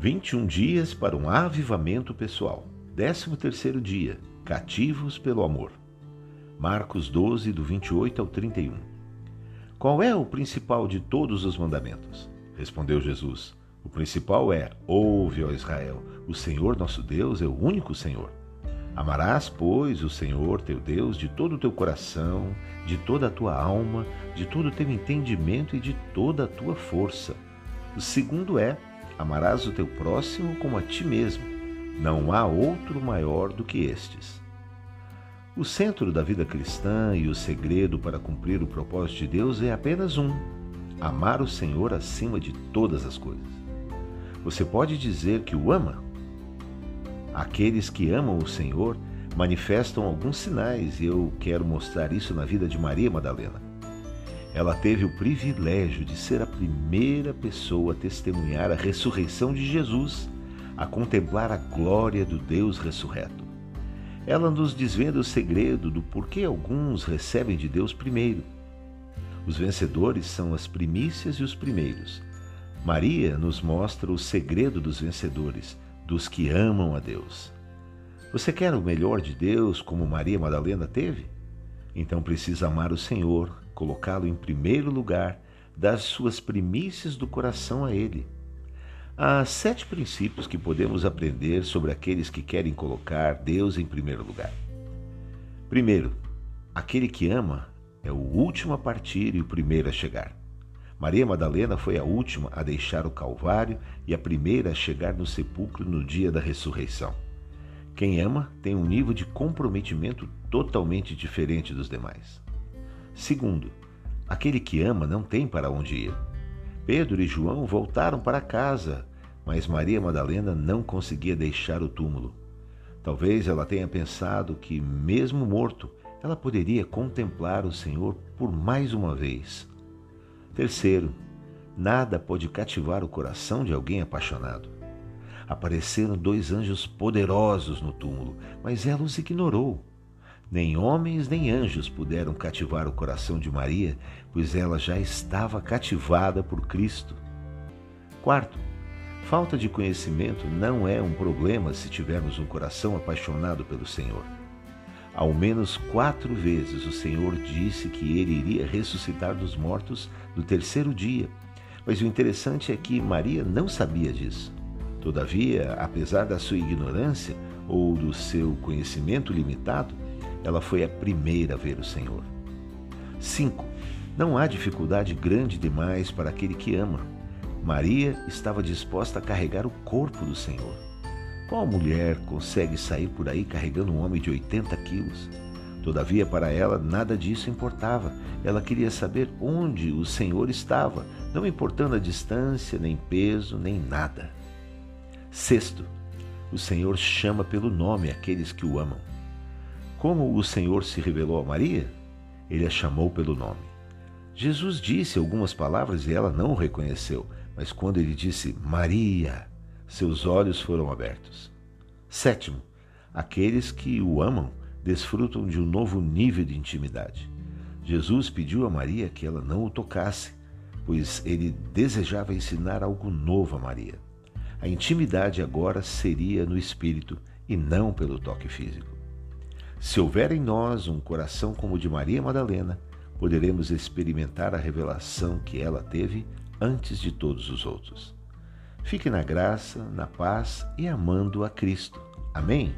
21 dias para um avivamento pessoal. 13 terceiro dia, cativos pelo amor. Marcos 12, do 28 ao 31. Qual é o principal de todos os mandamentos? Respondeu Jesus. O principal é: Ouve, ó Israel, o Senhor nosso Deus é o único Senhor. Amarás, pois, o Senhor teu Deus de todo o teu coração, de toda a tua alma, de todo o teu entendimento e de toda a tua força. O segundo é: Amarás o teu próximo como a ti mesmo. Não há outro maior do que estes. O centro da vida cristã e o segredo para cumprir o propósito de Deus é apenas um: amar o Senhor acima de todas as coisas. Você pode dizer que o ama? Aqueles que amam o Senhor manifestam alguns sinais e eu quero mostrar isso na vida de Maria Madalena. Ela teve o privilégio de ser a primeira pessoa a testemunhar a ressurreição de Jesus, a contemplar a glória do Deus ressurreto. Ela nos desvenda o segredo do porquê alguns recebem de Deus primeiro. Os vencedores são as primícias e os primeiros. Maria nos mostra o segredo dos vencedores, dos que amam a Deus. Você quer o melhor de Deus como Maria Madalena teve? Então precisa amar o Senhor, colocá-lo em primeiro lugar, dar suas primícias do coração a Ele. Há sete princípios que podemos aprender sobre aqueles que querem colocar Deus em primeiro lugar. Primeiro, aquele que ama é o último a partir e o primeiro a chegar. Maria Madalena foi a última a deixar o Calvário e a primeira a chegar no sepulcro no dia da ressurreição. Quem ama tem um nível de comprometimento totalmente diferente dos demais. Segundo, aquele que ama não tem para onde ir. Pedro e João voltaram para casa, mas Maria Madalena não conseguia deixar o túmulo. Talvez ela tenha pensado que, mesmo morto, ela poderia contemplar o Senhor por mais uma vez. Terceiro, nada pode cativar o coração de alguém apaixonado. Apareceram dois anjos poderosos no túmulo, mas ela os ignorou. Nem homens nem anjos puderam cativar o coração de Maria, pois ela já estava cativada por Cristo. Quarto, falta de conhecimento não é um problema se tivermos um coração apaixonado pelo Senhor. Ao menos quatro vezes o Senhor disse que ele iria ressuscitar dos mortos no terceiro dia, mas o interessante é que Maria não sabia disso. Todavia, apesar da sua ignorância ou do seu conhecimento limitado, ela foi a primeira a ver o Senhor. 5. Não há dificuldade grande demais para aquele que ama. Maria estava disposta a carregar o corpo do Senhor. Qual mulher consegue sair por aí carregando um homem de 80 quilos? Todavia, para ela, nada disso importava. Ela queria saber onde o Senhor estava, não importando a distância, nem peso, nem nada. Sexto, o Senhor chama pelo nome aqueles que o amam. Como o Senhor se revelou a Maria? Ele a chamou pelo nome. Jesus disse algumas palavras e ela não o reconheceu, mas quando ele disse Maria, seus olhos foram abertos. Sétimo, aqueles que o amam desfrutam de um novo nível de intimidade. Jesus pediu a Maria que ela não o tocasse, pois ele desejava ensinar algo novo a Maria. A intimidade agora seria no espírito e não pelo toque físico. Se houver em nós um coração como o de Maria Madalena, poderemos experimentar a revelação que ela teve antes de todos os outros. Fique na graça, na paz e amando a Cristo. Amém?